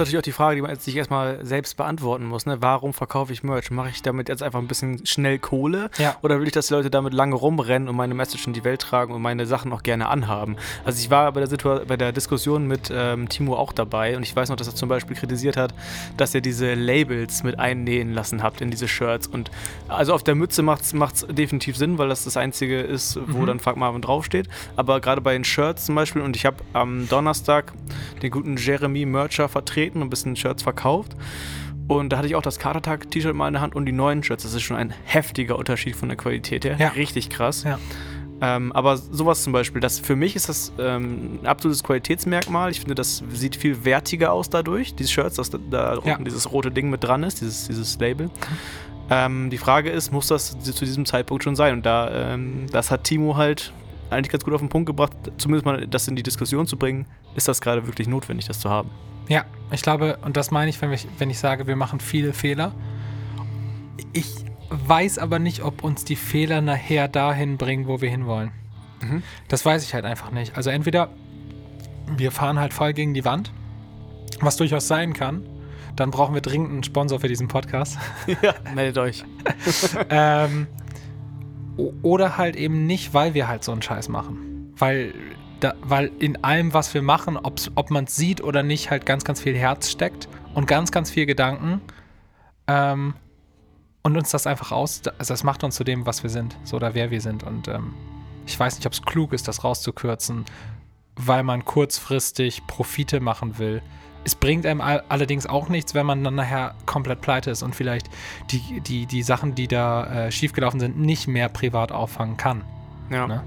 Natürlich auch die Frage, die man sich erstmal selbst beantworten muss. Ne? Warum verkaufe ich Merch? Mache ich damit jetzt einfach ein bisschen schnell Kohle? Ja. Oder will ich, dass die Leute damit lange rumrennen und meine Message in die Welt tragen und meine Sachen auch gerne anhaben? Also ich war bei der, Situa bei der Diskussion mit ähm, Timo auch dabei und ich weiß noch, dass er zum Beispiel kritisiert hat, dass ihr diese Labels mit einnähen lassen habt in diese Shirts. Und also auf der Mütze macht es definitiv Sinn, weil das das Einzige ist, wo Mhm. dann Fuck Marvin draufsteht. Aber gerade bei den Shirts zum Beispiel, und ich habe am Donnerstag den guten Jeremy Mercher vertreten und ein bisschen Shirts verkauft. Und da hatte ich auch das Katertag-T-Shirt mal in der Hand und die neuen Shirts. Das ist schon ein heftiger Unterschied von der Qualität her. Ja. Richtig krass. Ja. Ähm, aber sowas zum Beispiel, das für mich ist das ähm, ein absolutes Qualitätsmerkmal. Ich finde, das sieht viel wertiger aus dadurch, diese Shirts, dass da, da Ja. unten dieses rote Ding mit dran ist, dieses, dieses Label. Ähm, die Frage ist, muss das zu diesem Zeitpunkt schon sein? Und da, ähm, das hat Timo halt eigentlich ganz gut auf den Punkt gebracht, zumindest mal das in die Diskussion zu bringen. Ist das gerade wirklich notwendig, das zu haben? Ja, ich glaube, und das meine ich, wenn ich, wenn ich sage, wir machen viele Fehler. Ich weiß aber nicht, ob uns die Fehler nachher dahin bringen, wo wir hinwollen. Mhm. Das weiß ich halt einfach nicht. Also entweder wir fahren halt voll gegen die Wand, was durchaus sein kann. Dann brauchen wir dringend einen Sponsor für diesen Podcast. ja, meldet euch. ähm, oder halt eben nicht, weil wir halt so einen Scheiß machen. Weil, da, weil in allem, was wir machen, ob man es sieht oder nicht, halt ganz, ganz viel Herz steckt und ganz, ganz viel Gedanken. Ähm, und uns das einfach aus, also das macht uns zu dem, was wir sind, so oder wer wir sind. Und ähm, ich weiß nicht, ob es klug ist, das rauszukürzen, weil man kurzfristig Profite machen will. Es bringt einem all- allerdings auch nichts, wenn man dann nachher komplett pleite ist und vielleicht die, die, die Sachen, die da äh, schiefgelaufen sind, nicht mehr privat auffangen kann. Ja. Ne?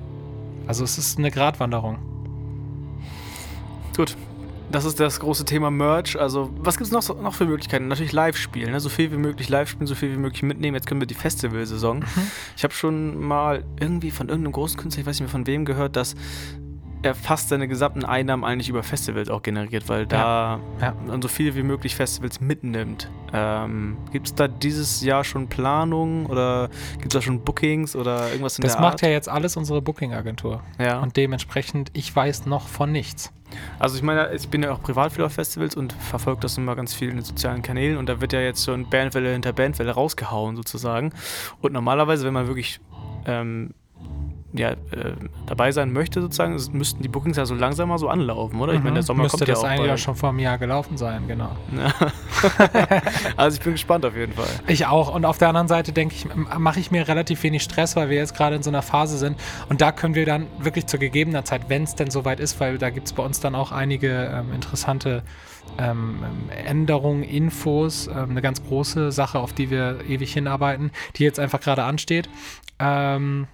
Also es ist eine Gratwanderung. Gut. Das ist das große Thema Merch. Also, was gibt es noch, noch für Möglichkeiten? Natürlich Live-Spielen. Ne? So viel wie möglich live spielen, so viel wie möglich mitnehmen. Jetzt können wir die Festivalsaison. Mhm. Ich habe schon mal irgendwie von irgendeinem großen Künstler, ich weiß nicht mehr von wem, gehört, dass er fast seine gesamten Einnahmen eigentlich über Festivals auch generiert, weil da Ja. man so viel wie möglich Festivals mitnimmt. Ähm, gibt es da dieses Jahr schon Planungen oder gibt es da schon Bookings oder irgendwas in Das der macht Art? ja jetzt alles unsere Booking-Agentur. ja. Und dementsprechend, ich weiß noch von nichts. Also ich meine, ich bin ja auch privat viel auf Festivals und verfolge das immer ganz viel in den sozialen Kanälen und da wird ja jetzt schon Bandwelle hinter Bandwelle rausgehauen sozusagen. Und normalerweise, wenn man wirklich ähm, ja, äh, dabei sein möchte sozusagen, müssten die Bookings ja so langsam mal so anlaufen, oder? Ich meine, der Mhm. Sommer Müsste kommt ja das auch eigentlich bald. auch schon vor einem Jahr gelaufen sein, genau. also ich bin gespannt auf jeden Fall. Ich auch. Und auf der anderen Seite denke ich, mache ich mir relativ wenig Stress, weil wir jetzt gerade in so einer Phase sind. Und da können wir dann wirklich zu gegebener Zeit, wenn es denn soweit ist, weil da gibt es bei uns dann auch einige ähm, interessante ähm, Änderungen, Infos, ähm, eine ganz große Sache, auf die wir ewig hinarbeiten, die jetzt einfach gerade ansteht. Ähm,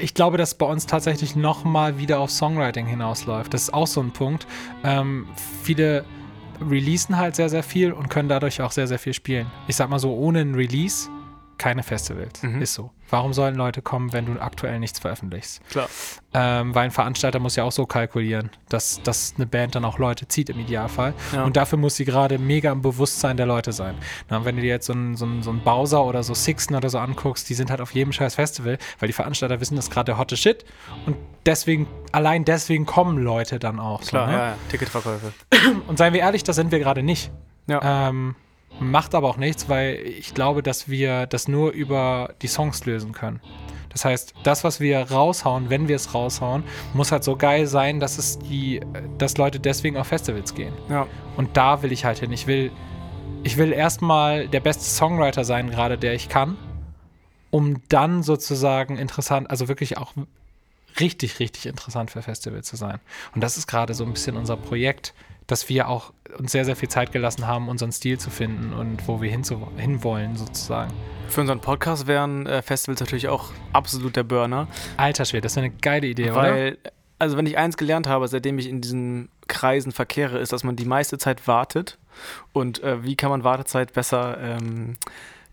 ich glaube, dass bei uns tatsächlich nochmal wieder auf Songwriting hinausläuft. Das ist auch so ein Punkt. Ähm, viele releasen halt sehr, sehr viel und können dadurch auch sehr, sehr viel spielen. Ich sag mal so, ohne ein Release keine Festivals. Mhm. Ist so. Warum sollen Leute kommen, wenn du aktuell nichts veröffentlichst? Klar. Ähm, weil ein Veranstalter muss ja auch so kalkulieren, dass, dass eine Band dann auch Leute zieht im Idealfall. Ja. Und dafür muss sie gerade mega im Bewusstsein der Leute sein. Na, wenn du dir jetzt so einen so einen- so einen Bowser oder so Sixten oder so anguckst, die sind halt auf jedem scheiß Festival, weil die Veranstalter wissen, das ist gerade der hotte Shit. Und deswegen, allein deswegen kommen Leute dann auch. Klar, so, ne? ja, ja. Ticketverkäufe. Und seien wir ehrlich, das sind wir gerade nicht. Ja. Ähm, macht aber auch nichts, weil ich glaube, dass wir das nur über die Songs lösen können. Das heißt, das, was wir raushauen, wenn wir es raushauen, muss halt so geil sein, dass es die, dass Leute deswegen auf Festivals gehen. ja. Und da will ich halt hin. Ich will, ich will erstmal der beste Songwriter sein, gerade der ich kann, um dann sozusagen interessant, also wirklich auch richtig, richtig interessant für Festivals zu sein. Und das ist gerade so ein bisschen unser Projekt, dass wir auch uns sehr, sehr viel Zeit gelassen haben, unseren Stil zu finden und wo wir hinwollen, sozusagen. Für unseren Podcast wären äh, Festivals natürlich auch absolut der Burner. Alter Schwede, das ist eine geile Idee, oder? Weil, also wenn ich eins gelernt habe, seitdem ich in diesen Kreisen verkehre, ist, dass man die meiste Zeit wartet. Und äh, wie kann man Wartezeit besser ähm,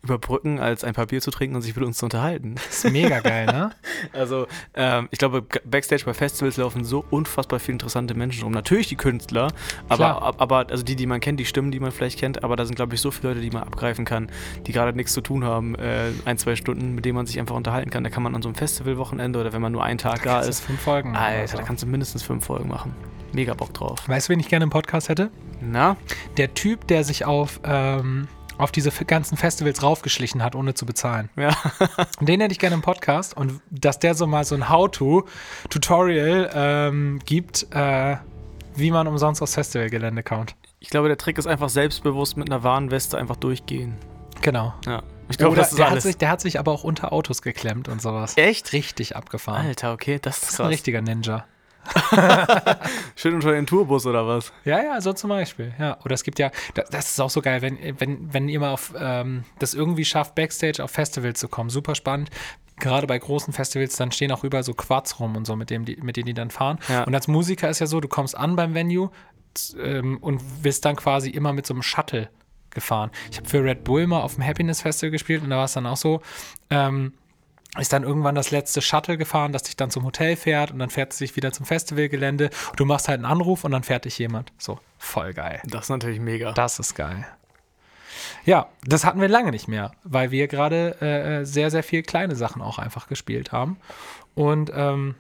überbrücken, als ein Papier zu trinken und sich mit uns zu unterhalten. Das ist mega geil, ne? Also, ähm, ich glaube, Backstage bei Festivals laufen so unfassbar viele interessante Menschen rum. Natürlich die Künstler, aber, aber also die, die man kennt, die Stimmen, die man vielleicht kennt, aber da sind, glaube ich, so viele Leute, die man abgreifen kann, die gerade nichts zu tun haben, äh, ein, zwei Stunden, mit denen man sich einfach unterhalten kann. Da kann man an so einem Festivalwochenende oder wenn man nur einen Tag da du ist, Fünf Folgen. Alter, so. da kannst du mindestens fünf Folgen machen. Mega Bock drauf. Weißt du, wen ich gerne im Podcast hätte? Na? Der Typ, der sich auf, ähm, auf diese ganzen Festivals raufgeschlichen hat, ohne zu bezahlen. Ja. Den hätte ich gerne im Podcast und dass der so mal so ein How-To-Tutorial ähm, gibt, äh, wie man umsonst aufs Festivalgelände kommt. Ich glaube, der Trick ist einfach selbstbewusst mit einer Warnweste einfach durchgehen. Genau. Ja. Ich glaube, das ist der, hat alles. sich, der hat sich aber auch unter Autos geklemmt und sowas. Echt? Richtig abgefahren. Alter, okay, das Das ist ist ein krass. richtiger Ninja. Schön unter den Tourbus oder was? Ja, ja, so zum Beispiel. Ja. Oder es gibt ja, das, das ist auch so geil, wenn, wenn, wenn ihr mal auf ähm, das irgendwie schafft, Backstage auf Festivals zu kommen. Super spannend. Gerade bei großen Festivals, dann stehen auch überall so Quads rum und so, mit, dem die, mit denen die dann fahren. Ja. Und als Musiker ist ja so, du kommst an beim Venue ähm, und wirst dann quasi immer mit so einem Shuttle gefahren. Ich habe für Red Bull mal auf dem Happiness Festival gespielt und da war es dann auch so, ähm, ist dann irgendwann das letzte Shuttle gefahren, das dich dann zum Hotel fährt und dann fährt es dich wieder zum Festivalgelände. Du machst halt einen Anruf und dann fährt dich jemand. So, voll geil. Das ist natürlich mega. Das ist geil. Ja, das hatten wir lange nicht mehr, weil wir gerade äh, sehr, sehr viel kleine Sachen auch einfach gespielt haben. Und ähm,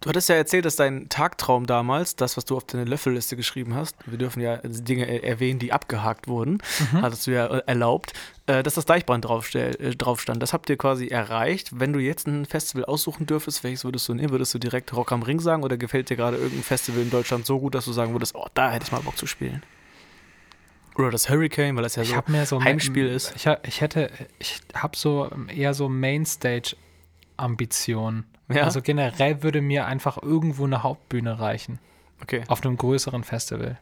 Du hattest ja erzählt, dass dein Tagtraum damals, das, was du auf deine Löffelliste geschrieben hast, wir dürfen ja Dinge er- erwähnen, die abgehakt wurden, hattest du ja äh, erlaubt, äh, dass das Deichbrand äh, drauf stand. Das habt ihr quasi erreicht. Wenn du jetzt ein Festival aussuchen dürftest, welches würdest du nehmen? Würdest du direkt Rock am Ring sagen oder gefällt dir gerade irgendein Festival in Deutschland so gut, dass du sagen würdest, oh, da hätte ich mal Bock zu spielen? Oder das Hurricane, weil das ja ich so so Heimspiel ist. Ich, ich hätte, ich habe so eher so Mainstage-Ambitionen. Ja? Also generell würde mir einfach irgendwo eine Hauptbühne reichen. okay. Auf einem größeren Festival.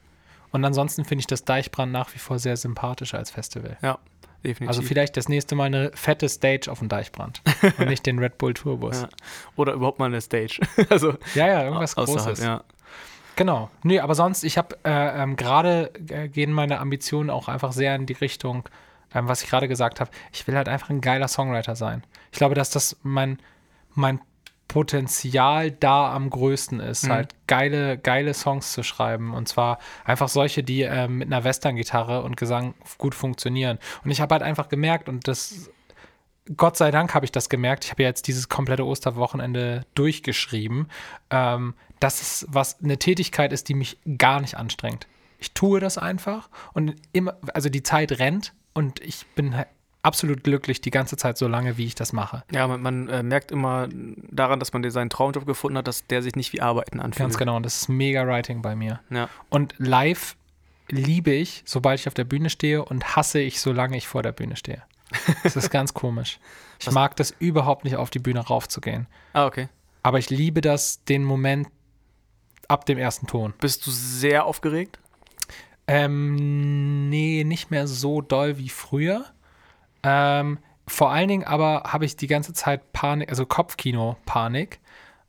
Und ansonsten finde ich das Deichbrand nach wie vor sehr sympathisch als Festival. Ja, definitiv. Also vielleicht das nächste Mal eine fette Stage auf dem Deichbrand und nicht den Red Bull Tourbus. Ja. Oder überhaupt mal eine Stage. also Ja, ja, irgendwas außerhalb, Großes. ja. Genau. Nee, aber sonst, ich habe äh, ähm, gerade äh, gehen meine Ambitionen auch einfach sehr in die Richtung, ähm, was ich gerade gesagt habe. Ich will halt einfach ein geiler Songwriter sein. Ich glaube, dass das mein, mein Potenzial da am größten ist, Mhm. halt geile, geile Songs zu schreiben. Und zwar einfach solche, die ähm, mit einer Western-Gitarre und Gesang gut funktionieren. Und ich habe halt einfach gemerkt, und das Gott sei Dank habe ich das gemerkt. Ich habe ja jetzt dieses komplette Osterwochenende durchgeschrieben, ähm, dass es was eine Tätigkeit ist, die mich gar nicht anstrengt. Ich tue das einfach und immer, also die Zeit rennt und ich bin absolut glücklich die ganze Zeit so lange, wie ich das mache. Ja, man, man äh, merkt immer daran, dass man dir seinen Traumjob gefunden hat, dass der sich nicht wie Arbeiten anfühlt. Ganz genau. Und das ist mega Writing bei mir. Ja. Und live liebe ich, sobald ich auf der Bühne stehe und hasse ich, solange ich vor der Bühne stehe. Das ist ganz komisch. Ich Was- mag das überhaupt nicht, auf die Bühne raufzugehen. Ah, okay. Aber ich liebe das, den Moment ab dem ersten Ton. Bist du sehr aufgeregt? Ähm, nee, nicht mehr so doll wie früher. Ähm, vor allen Dingen aber habe ich die ganze Zeit Panik, also Kopfkino-Panik,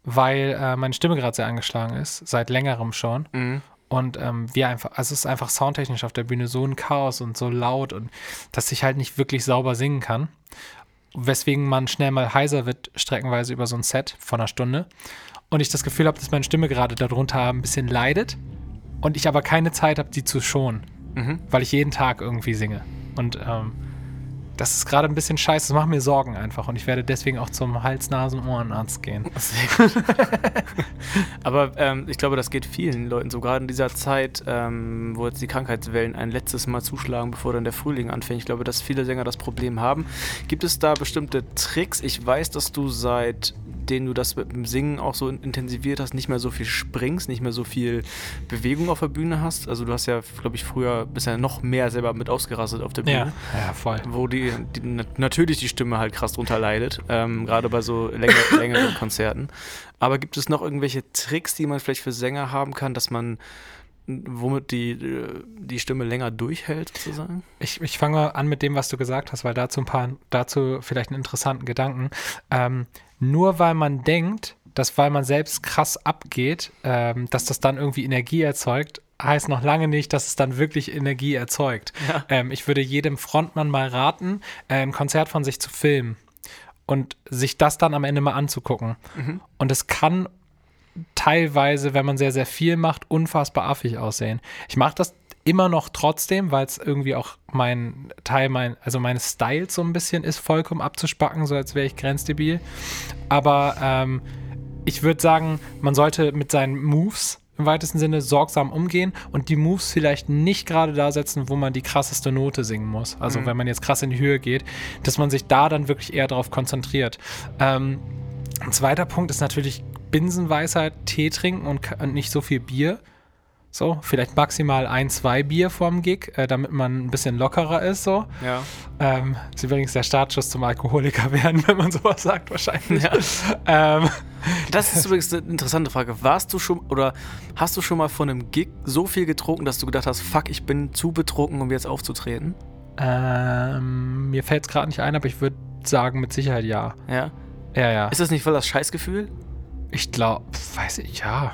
weil äh, meine Stimme gerade sehr angeschlagen ist, seit längerem schon. Mhm. Und ähm, wir einfach, also es ist einfach soundtechnisch auf der Bühne so ein Chaos und so laut und dass ich halt nicht wirklich sauber singen kann. Weswegen man schnell mal heiser wird, streckenweise über so ein Set von einer Stunde. Und ich das Gefühl habe, dass meine Stimme gerade darunter ein bisschen leidet. Und ich aber keine Zeit habe, die zu schonen. Mhm. Weil ich jeden Tag irgendwie singe. Und ähm, das ist gerade ein bisschen scheiße. Das macht mir Sorgen einfach. Und ich werde deswegen auch zum Hals-, Nasen-, Ohrenarzt gehen. Aber ähm, ich glaube, das geht vielen Leuten so, gerade in dieser Zeit, ähm, wo jetzt die Krankheitswellen ein letztes Mal zuschlagen, bevor dann der Frühling anfängt. Ich glaube, dass viele Sänger das Problem haben. Gibt es da bestimmte Tricks? Ich weiß, dass du seitdem du das mit dem Singen auch so intensiviert hast, nicht mehr so viel springst, nicht mehr so viel Bewegung auf der Bühne hast. Also du hast ja, glaube ich, früher bisher noch mehr selber mit ausgerastet auf der Bühne. Ja, ja, voll. wo die, die nat- natürlich die Stimme halt krass drunter leidet, ähm, gerade bei so länger, längeren Konzerten. Aber gibt es noch irgendwelche Tricks, die man vielleicht für Sänger haben kann, dass man womit die, äh, die Stimme länger durchhält, sozusagen? Ich, ich fange mal an mit dem, was du gesagt hast, weil dazu ein paar, dazu vielleicht einen interessanten Gedanken. Ähm, nur weil man denkt, dass weil man selbst krass abgeht, ähm, dass das dann irgendwie Energie erzeugt, heißt noch lange nicht, dass es dann wirklich Energie erzeugt. Ja. Ähm, ich würde jedem Frontmann mal raten, äh, ein Konzert von sich zu filmen und sich das dann am Ende mal anzugucken. Und es kann teilweise, wenn man sehr, sehr viel macht, unfassbar affig aussehen. Ich mache das immer noch trotzdem, weil es irgendwie auch mein Teil, mein, also meines Styles so ein bisschen ist, vollkommen abzuspacken, so als wäre ich grenzdebil. Aber ähm, ich würde sagen, man sollte mit seinen Moves im weitesten Sinne sorgsam umgehen und die Moves vielleicht nicht gerade da setzen, wo man die krasseste Note singen muss. Also wenn man jetzt krass in die Höhe geht, dass man sich da dann wirklich eher darauf konzentriert. Ähm, ein zweiter Punkt ist natürlich Binsenweisheit, Tee trinken und, und nicht so viel Bier. So, vielleicht maximal ein, zwei Bier vorm Gig, äh, damit man ein bisschen lockerer ist. So. Ja. Ähm, ist übrigens der Startschuss zum Alkoholiker werden, wenn man sowas sagt, wahrscheinlich. Ja. Ähm, Das ist übrigens eine interessante Frage. Warst du schon oder hast du schon mal von einem Gig so viel getrunken, dass du gedacht hast, fuck, ich bin zu betrunken, um jetzt aufzutreten? ähm, mir fällt es gerade nicht ein, aber ich würde sagen, mit Sicherheit ja. Ja. Ja, ja. Ist das nicht voll das Scheißgefühl? Ich glaube, weiß ich, ja.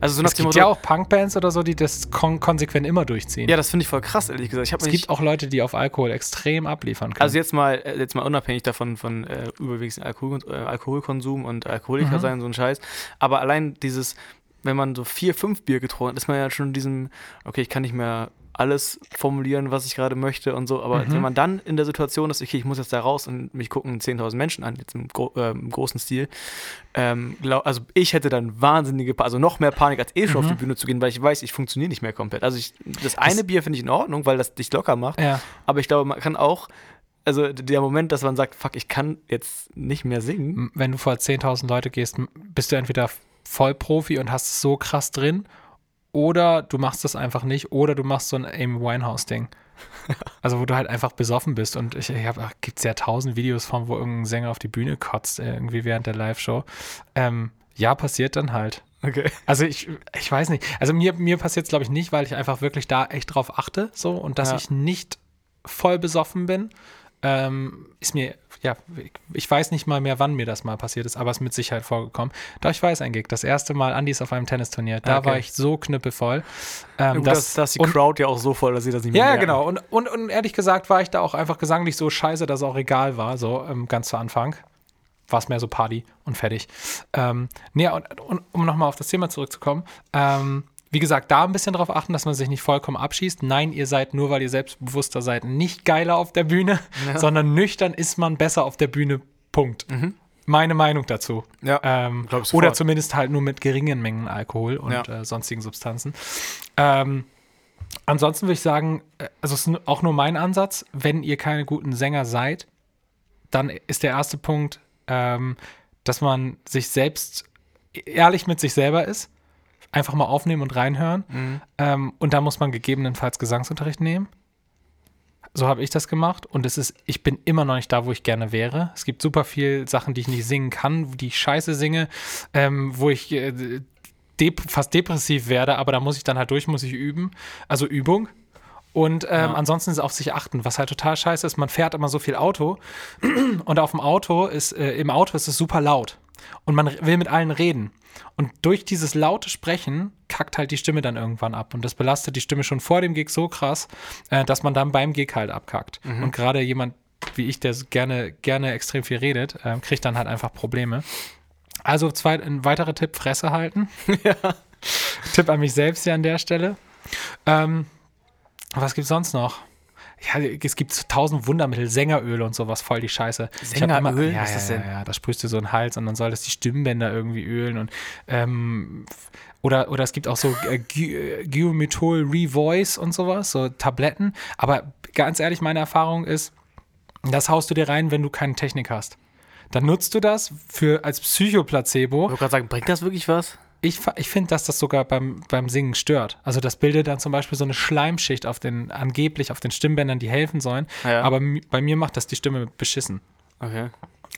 Also so nach Es gibt Motto, ja auch Punkbands oder so, die das kon konsequent immer durchziehen. ja, das finde ich voll krass, ehrlich gesagt. Es gibt auch Leute, die auf Alkohol extrem abliefern können. Also jetzt mal, äh, jetzt mal unabhängig davon von äh, überwiegend Alkohol, äh, Alkoholkonsum und Alkoholiker Mhm. sein so ein Scheiß. Aber allein dieses, wenn man so vier, fünf Bier getrunken hat, ist man ja schon in diesem, okay, ich kann nicht mehr alles formulieren, was ich gerade möchte und so. Aber Mhm. wenn man dann in der Situation ist, okay, ich muss jetzt da raus und mich gucken 10.000 Menschen an, jetzt im, gro äh, im großen Stil. Ähm, glaub, also ich hätte dann wahnsinnige, Pa- also noch mehr Panik, als eh schon auf die Bühne zu gehen, weil ich weiß, ich funktioniere nicht mehr komplett. Also ich, das eine Bier finde ich in Ordnung, weil das dich locker macht. ja. Aber ich glaube, man kann auch, also der Moment, dass man sagt, fuck, ich kann jetzt nicht mehr singen. Wenn du vor 10.000 Leute gehst, bist du entweder Vollprofi und hast es so krass drin oder du machst es einfach nicht oder du machst so ein Amy Winehouse-Ding. Also wo du halt einfach besoffen bist und ich, ich habe, gibt es ja tausend Videos von, wo irgendein Sänger auf die Bühne kotzt, äh, irgendwie während der Live-Show. Ähm, ja, passiert dann halt. Okay. Also ich, ich weiß nicht. Also mir, mir passiert es, glaube ich, nicht, weil ich einfach wirklich da echt drauf achte so und dass Ja. ich nicht voll besoffen bin. Ähm, ist mir, ja, ich, weiß nicht mal mehr, wann mir das mal passiert ist, aber es ist mit Sicherheit vorgekommen. Doch, ich weiß ein Gig. Das erste Mal Andis auf einem Tennisturnier. Da Okay. war ich so knüppelvoll. Ähm, Und das, das ist die Crowd ja auch so voll, dass sie das nicht mehr ja, ja, genau. Und, und, und ehrlich gesagt war ich da auch einfach gesanglich so scheiße, dass es auch egal war, so ähm, ganz zu Anfang. War es mehr so Party und fertig. Ähm, nee, und, und um nochmal auf das Thema zurückzukommen, ähm, wie gesagt, da ein bisschen drauf achten, dass man sich nicht vollkommen abschießt. Nein, ihr seid nur, weil ihr selbstbewusster seid, nicht geiler auf der Bühne, sondern nüchtern ist man besser auf der Bühne. Punkt. Meine Meinung dazu. Ja, Ähm, oder zumindest halt nur mit geringen Mengen Alkohol und Ja. äh, sonstigen Substanzen. Ähm, ansonsten würde ich sagen, äh, also es ist auch nur mein Ansatz, wenn ihr keine guten Sänger seid, dann ist der erste Punkt, ähm, dass man sich selbst ehrlich mit sich selber ist. Einfach mal aufnehmen und reinhören. Mhm. Ähm, und da muss man gegebenenfalls Gesangsunterricht nehmen. So habe ich das gemacht und es ist, ich bin immer noch nicht da, wo ich gerne wäre. Es gibt super viel Sachen, die ich nicht singen kann, die ich scheiße singe, ähm, wo ich äh, dep fast depressiv werde, aber da muss ich dann halt durch, muss ich üben. Also Übung. Und ähm, Ja. ansonsten ist auf sich achten, was halt total scheiße ist, man fährt immer so viel Auto und auf dem Auto ist, äh, im Auto ist es super laut und man will mit allen reden. Und durch dieses laute Sprechen kackt halt die Stimme dann irgendwann ab. Und das belastet die Stimme schon vor dem Gig so krass, äh, dass man dann beim Gig halt abkackt. Und gerade jemand wie ich, der gerne, gerne extrem viel redet, äh, kriegt dann halt einfach Probleme. Also zwei, ein weiterer Tipp, Fresse halten. Tipp an mich selbst hier an der Stelle. Ähm, was gibt's sonst noch? Ja, es gibt tausend Wundermittel, Sängeröl und sowas, voll die Scheiße. Sängeröl? ja, ja, das? Ja, ja, da sprühst du so einen Hals und dann soll das die Stimmbänder irgendwie ölen und ähm, oder, oder es gibt auch so äh, Gy- äh, Revoice und sowas, so Tabletten. Aber ganz ehrlich, meine Erfahrung ist, das haust du dir rein, wenn du keine Technik hast. Dann nutzt du das für als Psychoplacebo. Ich wollte gerade sagen, bringt das wirklich was? Ich, ich finde, dass das sogar beim, beim Singen stört. Also das bildet dann zum Beispiel so eine Schleimschicht auf den, angeblich auf den Stimmbändern, die helfen sollen. Ja. Aber bei mir macht das die Stimme beschissen. Okay.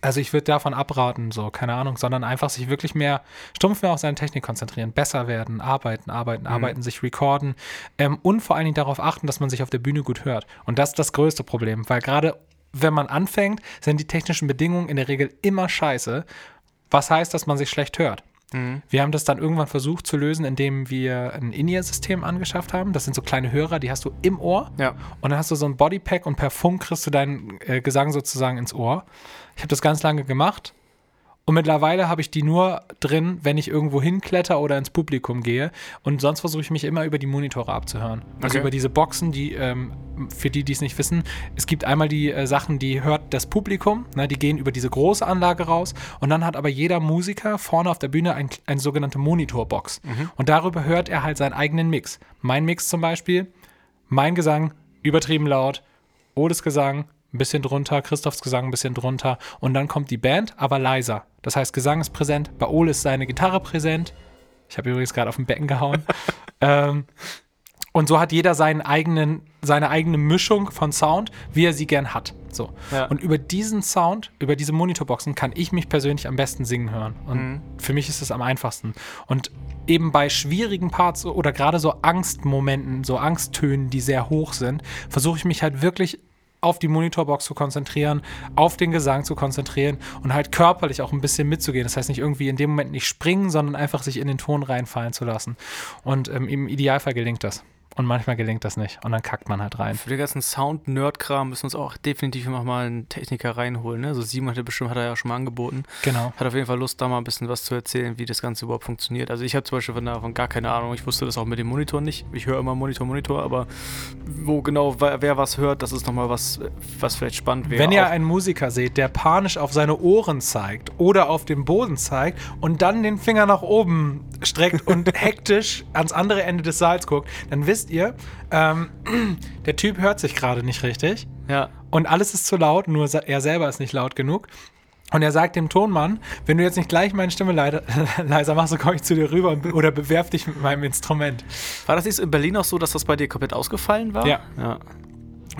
Also ich würde davon abraten, so, keine Ahnung, sondern einfach sich wirklich mehr, stumpf mehr auf seine Technik konzentrieren, besser werden, arbeiten, arbeiten, arbeiten, sich recorden ähm, und vor allen Dingen darauf achten, dass man sich auf der Bühne gut hört. Und das ist das größte Problem, weil gerade wenn man anfängt, sind die technischen Bedingungen in der Regel immer scheiße, was heißt, dass man sich schlecht hört. Mhm. Wir haben das dann irgendwann versucht zu lösen, indem wir ein In-Ear-System angeschafft haben. Das sind so kleine Hörer, die hast du im Ohr. Ja. Und dann hast du so ein Bodypack und per Funk kriegst du deinen äh, Gesang sozusagen ins Ohr. Ich habe das ganz lange gemacht und mittlerweile habe ich die nur drin, wenn ich irgendwo hinkletter oder ins Publikum gehe. Und sonst versuche ich mich immer über die Monitore abzuhören. Also Okay. über diese Boxen, die, ähm, für die, die es nicht wissen, es gibt einmal die äh, Sachen, die hört das Publikum, ne, die gehen über diese große Anlage raus. Und dann hat aber jeder Musiker vorne auf der Bühne ein, eine sogenannte Monitorbox. Und darüber hört er halt seinen eigenen Mix. Mein Mix zum Beispiel, mein Gesang, übertrieben laut, Odes Gesang, ein bisschen drunter, Christophs Gesang ein bisschen drunter und dann kommt die Band, aber leiser. Das heißt, Gesang ist präsent, bei Ole ist seine Gitarre präsent. Ich habe übrigens gerade auf dem Becken gehauen. ähm, und so hat jeder seinen eigenen, seine eigene Mischung von Sound, wie er sie gern hat. So. Ja. Und über diesen Sound, über diese Monitorboxen, kann ich mich persönlich am besten singen hören. Und Mhm. für mich ist es am einfachsten. Und eben bei schwierigen Parts oder gerade so Angstmomenten, so Angsttönen, die sehr hoch sind, versuche ich mich halt wirklich auf die Monitorbox zu konzentrieren, auf den Gesang zu konzentrieren und halt körperlich auch ein bisschen mitzugehen. Das heißt nicht irgendwie in dem Moment nicht springen, sondern einfach sich in den Ton reinfallen zu lassen. Und ähm, im Idealfall gelingt das. Und manchmal gelingt das nicht. Und dann kackt man halt rein. Für den ganzen Sound-Nerd-Kram müssen wir uns auch definitiv noch mal einen Techniker reinholen. Ne? So Simon hat ja bestimmt, hat er ja schon mal angeboten. Genau. Hat auf jeden Fall Lust, da mal ein bisschen was zu erzählen, wie das Ganze überhaupt funktioniert. Also ich habe zum Beispiel von davon gar keine Ahnung. Ich wusste das auch mit dem Monitor nicht. Ich höre immer Monitor, Monitor, aber wo genau wer, wer was hört, das ist nochmal was, was vielleicht spannend wäre. Wenn ihr Auch- einen Musiker seht, der panisch auf seine Ohren zeigt oder auf den Boden zeigt und dann den Finger nach oben streckt und hektisch ans andere Ende des Saals guckt, dann wisst ihr, ähm, der Typ hört sich gerade nicht richtig ja, und alles ist zu laut, nur er selber ist nicht laut genug. Und er sagt dem Tonmann, wenn du jetzt nicht gleich meine Stimme leide, leiser machst, so komme ich zu dir rüber oder bewerf dich mit meinem Instrument. war das jetzt in Berlin auch so, dass das bei dir komplett ausgefallen war? Ja. ja.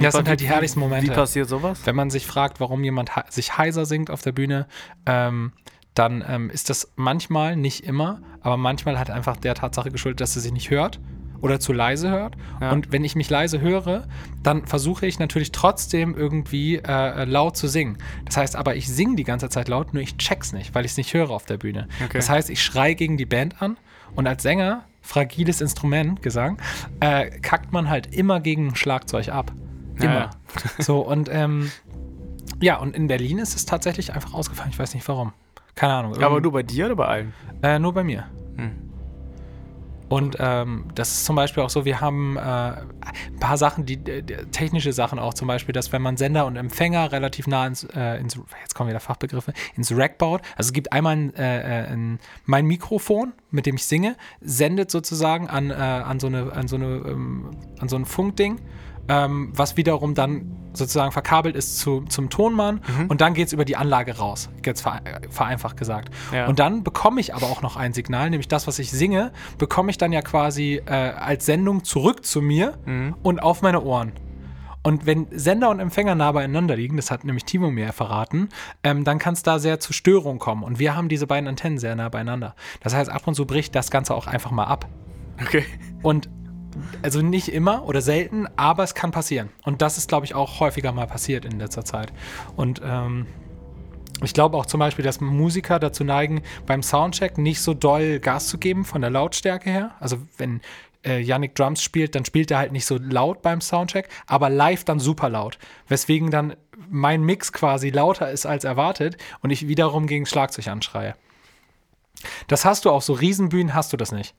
Das sind Wie- halt die herrlichsten Wie Momente. passiert sowas? Wenn man sich fragt, warum jemand sich heiser singt auf der Bühne, ähm, dann ähm, ist das manchmal, nicht immer, aber manchmal halt einfach der Tatsache geschuldet, dass er sich nicht hört oder zu leise hört. Ja. Und wenn ich mich leise höre, dann versuche ich natürlich trotzdem irgendwie äh, laut zu singen. Das heißt aber, ich singe die ganze Zeit laut, nur ich check's nicht, weil ich es nicht höre auf der Bühne. Okay. Das heißt, ich schreie gegen die Band an und als Sänger, fragiles Instrument, Gesang, äh, kackt man halt immer gegen ein Schlagzeug ab. Immer. ja. So, und ähm, ja, und in Berlin ist es tatsächlich einfach ausgefallen. Ich weiß nicht warum. Keine Ahnung. Aber nur bei dir oder bei allen? äh, nur bei mir. Hm. Und ähm, das ist zum Beispiel auch so, wir haben äh, ein paar Sachen, die, die technische Sachen auch, zum Beispiel, dass wenn man Sender und Empfänger relativ nah ins, äh, ins jetzt kommen wieder Fachbegriffe, ins Rack baut. Also es gibt einmal ein, äh, äh, ein, mein Mikrofon, mit dem ich singe, sendet sozusagen an, äh, an so eine, an so eine, ähm, an so ein Funkding, ähm, was wiederum dann sozusagen verkabelt ist zu, zum Tonmann und dann geht es über die Anlage raus, jetzt vere vereinfacht gesagt. Ja. Und dann bekomme ich aber auch noch ein Signal, nämlich das, was ich singe, bekomme ich dann ja quasi äh, als Sendung zurück zu mir und auf meine Ohren. Und wenn Sender und Empfänger nah beieinander liegen, das hat nämlich Timo mir ja verraten, ähm, dann kann es da sehr zu Störungen kommen. Und wir haben diese beiden Antennen sehr nah beieinander. Das heißt, ab und zu bricht das Ganze auch einfach mal ab. Okay. Und also nicht immer oder selten, aber es kann passieren. Und das ist, glaube ich, auch häufiger mal passiert in letzter Zeit. Und ähm, ich glaube auch zum Beispiel, dass Musiker dazu neigen, beim Soundcheck nicht so doll Gas zu geben von der Lautstärke her. Also wenn äh, Yannick Drums spielt, dann spielt er halt nicht so laut beim Soundcheck, aber live dann super laut. Weswegen dann mein Mix quasi lauter ist als erwartet und ich wiederum gegen Schlagzeug anschreie. Das hast du auf so Riesenbühnen, hast du das nicht.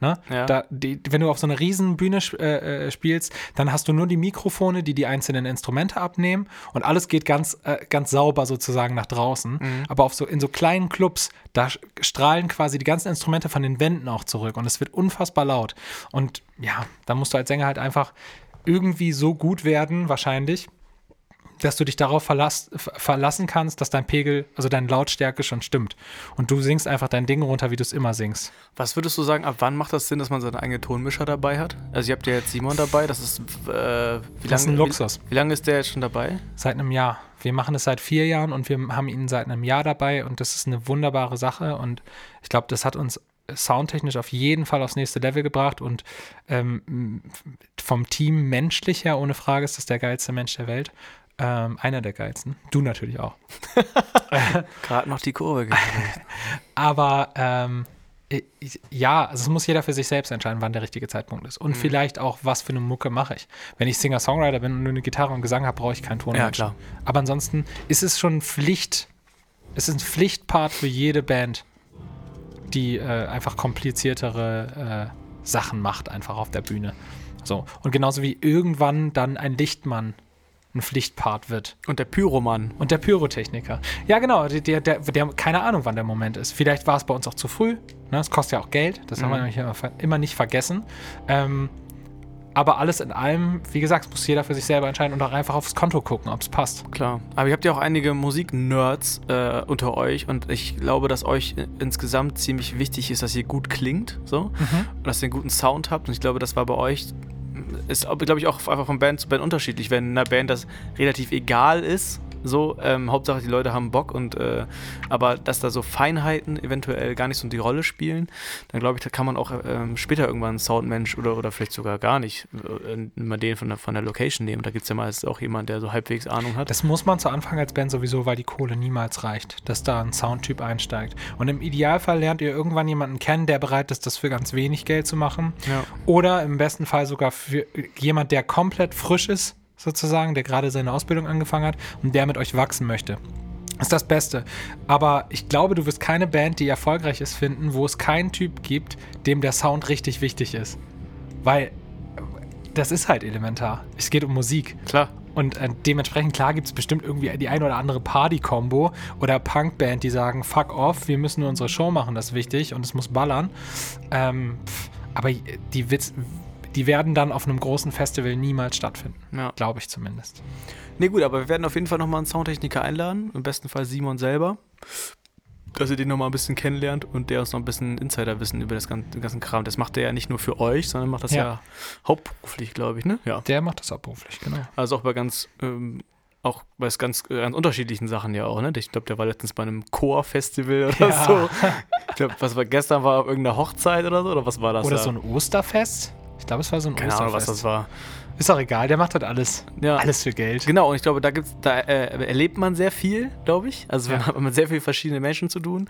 Ne? Ja. Da, die, wenn du auf so einer Riesenbühne sp äh, äh, spielst, dann hast du nur die Mikrofone, die die einzelnen Instrumente abnehmen und alles geht ganz, äh, ganz sauber sozusagen nach draußen. Aber auf so, in so kleinen Clubs, da strahlen quasi die ganzen Instrumente von den Wänden auch zurück und es wird unfassbar laut. Und ja, da musst du als Sänger halt einfach irgendwie so gut werden, wahrscheinlich, dass du dich darauf verlass, ver- verlassen kannst, dass dein Pegel, also deine Lautstärke schon stimmt. Und du singst einfach dein Ding runter, wie du es immer singst. Was würdest du sagen, ab wann macht das Sinn, dass man seine eigene Tonmischer dabei hat? Also ihr habt ja jetzt Simon dabei, das ist äh, wie Das ist lange ein Luxus. Wie, wie lange ist der jetzt schon dabei? Seit einem Jahr. Wir machen es seit vier Jahren und wir haben ihn seit einem Jahr dabei und das ist eine wunderbare Sache und ich glaube, das hat uns soundtechnisch auf jeden Fall aufs nächste Level gebracht und ähm, vom Team menschlich her, ohne Frage, ist das der geilste Mensch der Welt. Ähm, einer der geilsten. Du natürlich auch. Gerade noch die Kurve gekriegt. Aber ähm, Äh, ja, also es muss jeder für sich selbst entscheiden, wann der richtige Zeitpunkt ist. Und mhm. vielleicht auch, was für eine Mucke mache ich. Wenn ich Singer-Songwriter bin und nur eine Gitarre und Gesang habe, brauche ich keinen Ton. Ja, klar. Aber ansonsten ist es schon Pflicht, es ist ein Pflichtpart für jede Band, die äh, einfach kompliziertere äh, Sachen macht, einfach auf der Bühne. So. Und genauso wie irgendwann dann ein Lichtmann ein Pflichtpart wird. Und der Pyromann. Und der Pyrotechniker. Ja, genau. Der, der, der, keine Ahnung, wann der Moment ist. Vielleicht war es bei uns auch zu früh. Ne? Es kostet ja auch Geld. Das mhm. haben wir nämlich immer, immer nicht vergessen. Ähm, aber alles in allem, wie gesagt, muss jeder für sich selber entscheiden und auch einfach aufs Konto gucken, ob es passt. Klar. Aber ihr habt ja auch einige Musik-Nerds äh, unter euch und ich glaube, dass euch insgesamt ziemlich wichtig ist, dass ihr gut klingt, so. Mhm. Und dass ihr einen guten Sound habt. Und ich glaube, das war bei euch ist, glaube ich, auch einfach von Band zu Band unterschiedlich. Wenn einer Band das relativ egal ist, so, ähm, Hauptsache die Leute haben Bock und äh, aber dass da so Feinheiten eventuell gar nicht so die Rolle spielen, dann glaube ich, da kann man auch ähm, später irgendwann einen Soundmensch oder, oder vielleicht sogar gar nicht äh, mal den von der, von der Location nehmen. Da gibt es ja meist auch jemand, der so halbwegs Ahnung hat. Das muss man zu Anfang als Band sowieso, weil die Kohle niemals reicht, dass da ein Soundtyp einsteigt. Und im Idealfall lernt ihr irgendwann jemanden kennen, der bereit ist, das für ganz wenig Geld zu machen. Ja. Oder im besten Fall sogar für jemand, der komplett frisch ist sozusagen, der gerade seine Ausbildung angefangen hat und der mit euch wachsen möchte. Ist das Beste. Aber ich glaube, du wirst keine Band, die erfolgreich ist, finden, wo es keinen Typ gibt, dem der Sound richtig wichtig ist. Weil das ist halt elementar. Es geht um Musik. Klar. Und äh, dementsprechend, klar, gibt es bestimmt irgendwie die ein oder andere Party-Kombo oder Punkband, die sagen, fuck off, wir müssen nur unsere Show machen, das ist wichtig und es muss ballern. Ähm, aber die Witz, die werden dann auf einem großen Festival niemals stattfinden. Ja. Glaube ich zumindest. Nee, gut, aber wir werden auf jeden Fall nochmal einen Soundtechniker einladen. Im besten Fall Simon selber. Dass ihr den nochmal ein bisschen kennenlernt und der uns noch ein bisschen Insiderwissen über das ganze, den ganzen Kram. Das macht er ja nicht nur für euch, sondern macht das ja, ja hauptberuflich, glaube ich, ne? Ja. Der macht das hauptberuflich, genau. Also auch bei ganz ähm, auch bei ganz, äh, ganz unterschiedlichen Sachen ja auch, ne? Ich glaube, der war letztens bei einem Chor-Festival oder ja. so. Ich glaube, was war gestern war irgendeine Hochzeit oder so, oder was war das? Oder da? so ein Osterfest? Ich glaube, es war so ein Keine Ahnung, was das war. Ist auch egal, der macht halt alles. Ja. Alles für Geld. Genau, und ich glaube, da, gibt's, da äh, erlebt man sehr viel, glaube ich. Also ja. man hat mit sehr vielen verschiedenen Menschen zu tun,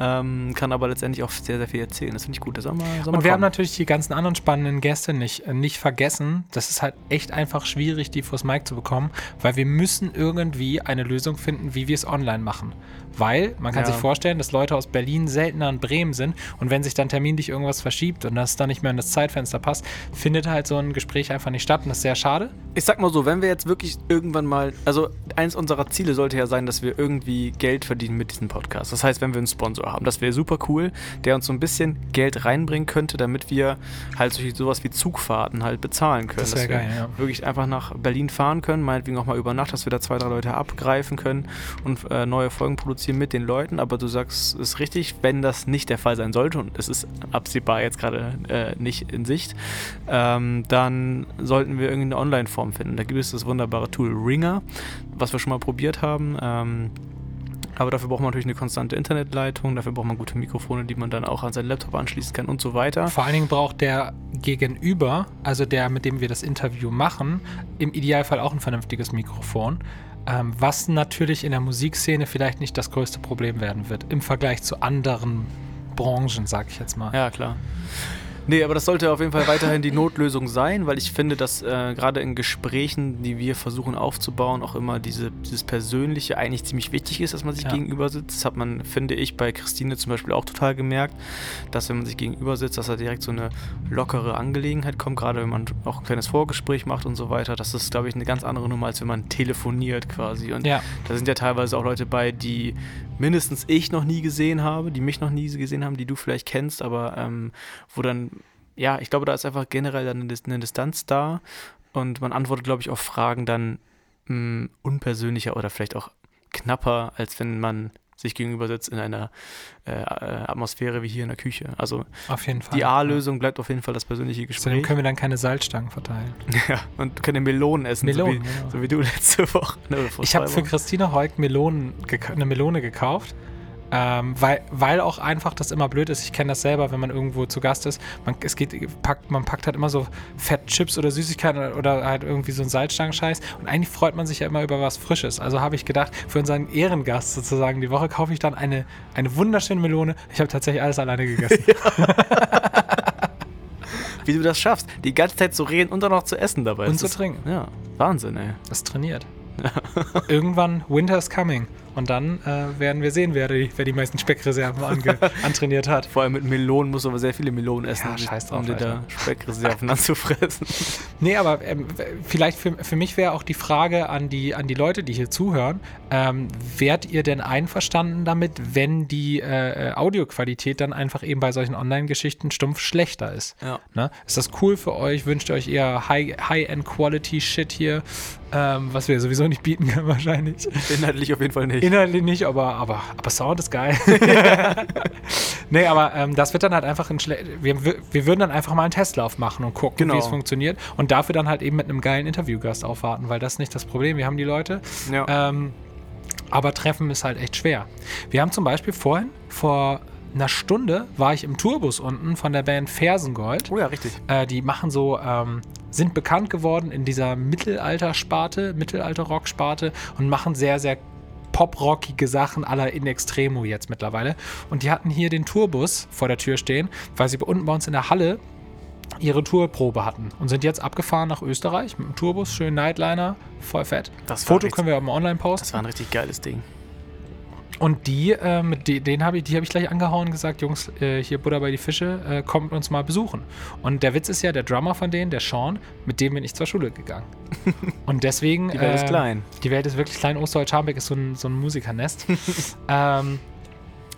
ähm, kann aber letztendlich auch sehr, sehr viel erzählen. Das finde ich gut. Das soll mal, soll und wir kommen. haben natürlich die ganzen anderen spannenden Gäste nicht, äh, nicht vergessen. Das ist halt echt einfach schwierig, die vors Mic zu bekommen, weil wir müssen irgendwie eine Lösung finden, wie wir es online machen. Weil man kann ja. sich vorstellen, dass Leute aus Berlin seltener in Bremen sind und wenn sich dann terminlich irgendwas verschiebt und das dann nicht mehr in das Zeitfenster passt, findet halt so ein Gespräch einfach nicht statt und das ist sehr schade. Ich sag mal so, wenn wir jetzt wirklich irgendwann mal, also eins unserer Ziele sollte ja sein, dass wir irgendwie Geld verdienen mit diesem Podcast. Das heißt, wenn wir einen Sponsor haben, das wäre super cool, der uns so ein bisschen Geld reinbringen könnte, damit wir halt sowas wie Zugfahrten halt bezahlen können. Das wäre geil, ja. Wirklich einfach nach Berlin fahren können, meinetwegen auch mal über Nacht, dass wir da zwei, drei Leute abgreifen können und äh, neue Folgen produzieren mit den Leuten. Aber du sagst, es richtig, wenn das nicht der Fall sein sollte und es ist absehbar jetzt gerade äh, nicht in Sicht, ähm, dann sollten wir irgendeine Online-Form finden. Da gibt es das wunderbare Tool Ringer, was wir schon mal probiert haben. Ähm, aber dafür braucht man natürlich eine konstante Internetleitung, dafür braucht man gute Mikrofone, die man dann auch an seinen Laptop anschließen kann und so weiter. Vor allen Dingen braucht der Gegenüber, also der, mit dem wir das Interview machen, im Idealfall auch ein vernünftiges Mikrofon. Ähm, was natürlich in der Musikszene vielleicht nicht das größte Problem werden wird, im Vergleich zu anderen Branchen, sag ich jetzt mal. Ja, klar. Nee, aber das sollte auf jeden Fall weiterhin die Notlösung sein, weil ich finde, dass äh, gerade in Gesprächen, die wir versuchen aufzubauen, auch immer diese, dieses Persönliche eigentlich ziemlich wichtig ist, dass man sich ja. gegenüber sitzt. Das hat man, finde ich, bei Christine zum Beispiel auch total gemerkt, dass wenn man sich gegenüber sitzt, dass da direkt so eine lockere Angelegenheit kommt, gerade wenn man auch ein kleines Vorgespräch macht und so weiter. Das ist, glaube ich, eine ganz andere Nummer, als wenn man telefoniert quasi. Und ja. da sind ja teilweise auch Leute bei, die mindestens ich noch nie gesehen habe, die mich noch nie gesehen haben, die du vielleicht kennst, aber ähm, wo dann, ja, ich glaube, da ist einfach generell dann eine, Distanz da und man antwortet, glaube ich, auf Fragen dann mh, hm, unpersönlicher oder vielleicht auch knapper, als wenn man sich gegenüber sitzt in einer äh, äh, Atmosphäre wie hier in der Küche. Also auf jeden Fall, die A-Lösung bleibt auf jeden Fall das persönliche Gespräch. Dann können wir dann keine Salzstangen verteilen. Ja, und können Melonen essen, Melonen, so, wie, genau. so wie du letzte Woche. Ne, ich habe für Christina Heuk Melonen eine Melone gekauft Ähm, weil, weil auch einfach das immer blöd ist. Ich kenne das selber, wenn man irgendwo zu Gast ist. Man, es geht, packt, man packt halt immer so Fettchips oder Süßigkeiten oder, oder halt irgendwie so einen Salzstangenscheiß. Und eigentlich freut man sich ja immer über was Frisches. Also habe ich gedacht, für unseren Ehrengast sozusagen die Woche kaufe ich dann eine, eine wunderschöne Melone. Ich habe tatsächlich alles alleine gegessen. Wie du das schaffst, die ganze Zeit zu reden und dann noch zu essen dabei. Und Das zu ist- trinken. Ja, Wahnsinn, ey. Das trainiert. Irgendwann Winter is coming. Und dann äh, werden wir sehen, wer die, wer die meisten Speckreserven ange, antrainiert hat. Vor allem mit Melonen musst du aber sehr viele Melonen essen, Ja, scheiß drauf, um dir da. Speckreserven anzufressen. Nee, aber ähm, vielleicht für, für mich wäre auch die Frage an die, an die Leute, die hier zuhören, ähm, wärt ihr denn einverstanden damit, wenn die äh, äh, Audioqualität dann einfach eben bei solchen Online-Geschichten stumpf schlechter ist? Ja. Ne? Ist das cool für euch? Wünscht ihr euch eher High- High-End-Quality-Shit hier, ähm, was wir sowieso nicht bieten können wahrscheinlich? Inhaltlich auf jeden Fall nicht. Inhaltlich nicht, aber, aber, aber Sound ist geil. nee, aber ähm, das wird dann halt einfach ein wir, wir wir würden dann einfach mal einen Testlauf machen und gucken, Genau. wie es funktioniert. Und dafür dann halt eben mit einem geilen Interviewgast aufwarten, weil das ist nicht das Problem. Wir haben die Leute. Ja. Ähm, aber Treffen ist halt echt schwer. Wir haben zum Beispiel vorhin, vor einer Stunde, war ich im Tourbus unten von der Band Fersengold. oh ja, richtig. Äh, die machen so, ähm, sind bekannt geworden in dieser Mittelalter-Sparte, Mittelalter-Rock-Sparte und machen sehr, sehr poprockige Sachen aller In Extremo jetzt mittlerweile. Und die hatten hier den Tourbus vor der Tür stehen, weil sie unten bei uns in der Halle ihre Tourprobe hatten und sind jetzt abgefahren nach Österreich mit dem Tourbus, schön Nightliner, voll fett. Das Foto richtig- können wir aber online posten. Das war ein richtig geiles Ding. Und die, äh, mit de den habe ich, die habe ich gleich angehauen und gesagt, Jungs, äh, hier Butter bei die Fische, äh, kommt uns mal besuchen. Und der Witz ist ja, der Drummer von denen, der Sean, mit dem bin ich zur Schule gegangen. und deswegen. Die Welt ist ähm, klein. Die Welt ist wirklich klein. Osterholz-Scharmbeck ist so ein, so ein Musikernest. ähm,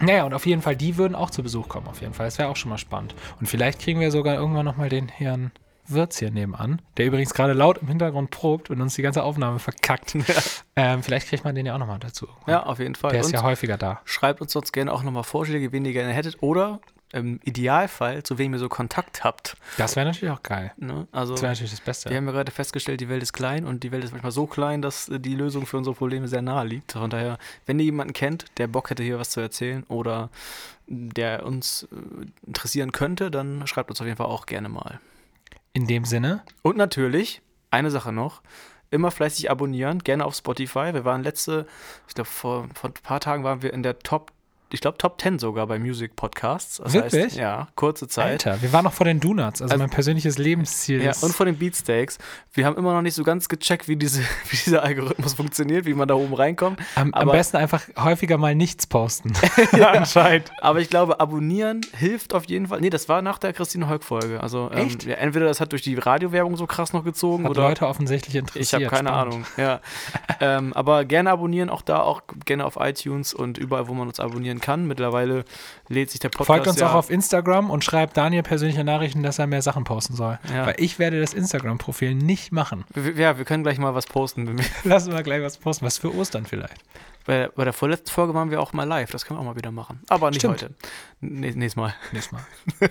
naja, und auf jeden Fall, die würden auch zu Besuch kommen, auf jeden Fall. Das wäre auch schon mal spannend. Und vielleicht kriegen wir sogar irgendwann nochmal den Herrn Wirtz hier nebenan, der übrigens gerade laut im Hintergrund probt und uns die ganze Aufnahme verkackt. ähm, vielleicht kriegt man den ja auch nochmal dazu. Ja, auf jeden Fall. Der ist Und ja häufiger da. schreibt uns sonst gerne auch nochmal Vorschläge, wen ihr gerne hättet. Oder im Idealfall, zu wem ihr so Kontakt habt. Das wäre natürlich auch geil. Ne? Also, Das wäre natürlich das Beste. wir haben ja gerade festgestellt, die Welt ist klein und die Welt ist manchmal so klein, dass äh, die Lösung für unsere Probleme sehr nahe liegt. Von daher, wenn ihr jemanden kennt, der Bock hätte, hier was zu erzählen oder der uns äh, interessieren könnte, dann schreibt uns auf jeden Fall auch gerne mal. In dem Sinne, Und natürlich, eine Sache noch, immer fleißig abonnieren, gerne auf Spotify. Wir waren letzte, ich glaube, vor, vor ein paar Tagen waren wir in der Top, ich glaube, Top 10 sogar bei Music Podcasts. Das Wirklich? Heißt, ja, kurze Zeit. Alter, wir waren noch vor den Donuts, also, Also- mein persönliches Lebensziel Ja, ist. und von den Beatsteaks. Wir haben immer noch nicht so ganz gecheckt, wie, diese, wie dieser Algorithmus funktioniert, wie man da oben reinkommt. am, am aber- besten einfach häufiger mal nichts posten. ja, anscheinend. Aber ich glaube, abonnieren hilft auf jeden Fall. Nee, das war nach der Christine Holk-Folge. Also, ähm, Echt? ja, entweder das hat durch die Radiowerbung so krass noch gezogen Hat oder. Leute offensichtlich interessiert. Ich habe keine Spannend. Ahnung, ja. ähm, aber gerne abonnieren, auch da, auch gerne auf iTunes und überall, wo man uns abonnieren kann. Mittlerweile lädt sich der Podcast. Folgt uns ja, auch auf Instagram und schreibt Daniel persönliche Nachrichten, dass er mehr Sachen posten soll. Ja. Weil ich werde das Instagram-Profil nicht machen. Ja, wir können gleich mal was posten. Lassen wir gleich was posten. Was für Ostern vielleicht. Bei, bei der vorletzten Folge waren wir auch mal live. Das können wir auch mal wieder machen. Aber nicht Stimmt. heute. Nä- nächstes Mal. Nächstes Mal.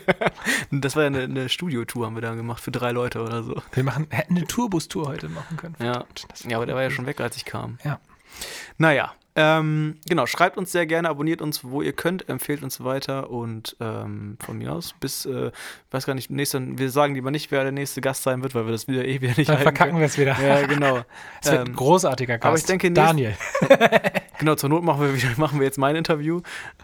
Das war ja eine, eine Studiotour, haben wir da gemacht für drei Leute oder so. Wir machen, hätten eine Tourbus-Tour heute machen können. Ja. Ja, aber der war ja schon weg, als ich kam. Ja. Naja, ähm, genau, schreibt uns sehr gerne, abonniert uns, wo ihr könnt, empfehlt uns weiter und ähm, von mir aus bis, äh, weiß gar nicht, nächster, wir sagen lieber nicht, wer der nächste Gast sein wird, weil wir das wieder eh wieder nicht Dann verkacken wir es wieder. Ja, genau. Es wird ein ähm, großartiger Gast. aber ich denke, Daniel. genau, zur Not machen wir, wieder, machen wir jetzt mein Interview.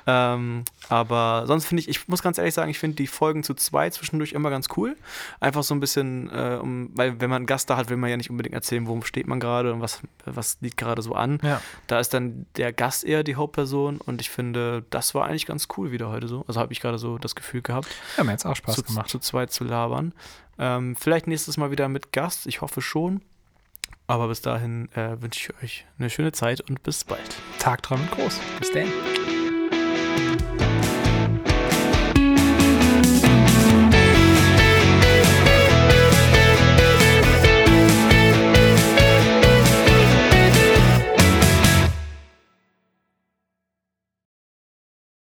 Ähm, aber sonst finde ich, ich muss ganz ehrlich sagen, ich finde die Folgen zu zweit zwischendurch immer ganz cool. Einfach so ein bisschen, äh, um, weil wenn man einen Gast da hat, will man ja nicht unbedingt erzählen, worum steht man gerade und was, was liegt gerade so an. Ja. Da ist dann der Gast eher die Hauptperson und ich finde, das war eigentlich ganz cool wieder heute so. Also habe ich gerade so das Gefühl gehabt, Hat mir jetzt auch Spaß zu, gemacht. zu zweit zu labern. Ähm, vielleicht nächstes Mal wieder mit Gast, ich hoffe schon. Aber bis dahin äh, wünsche ich euch eine schöne Zeit und bis bald. Tagträumen groß. Bis dann.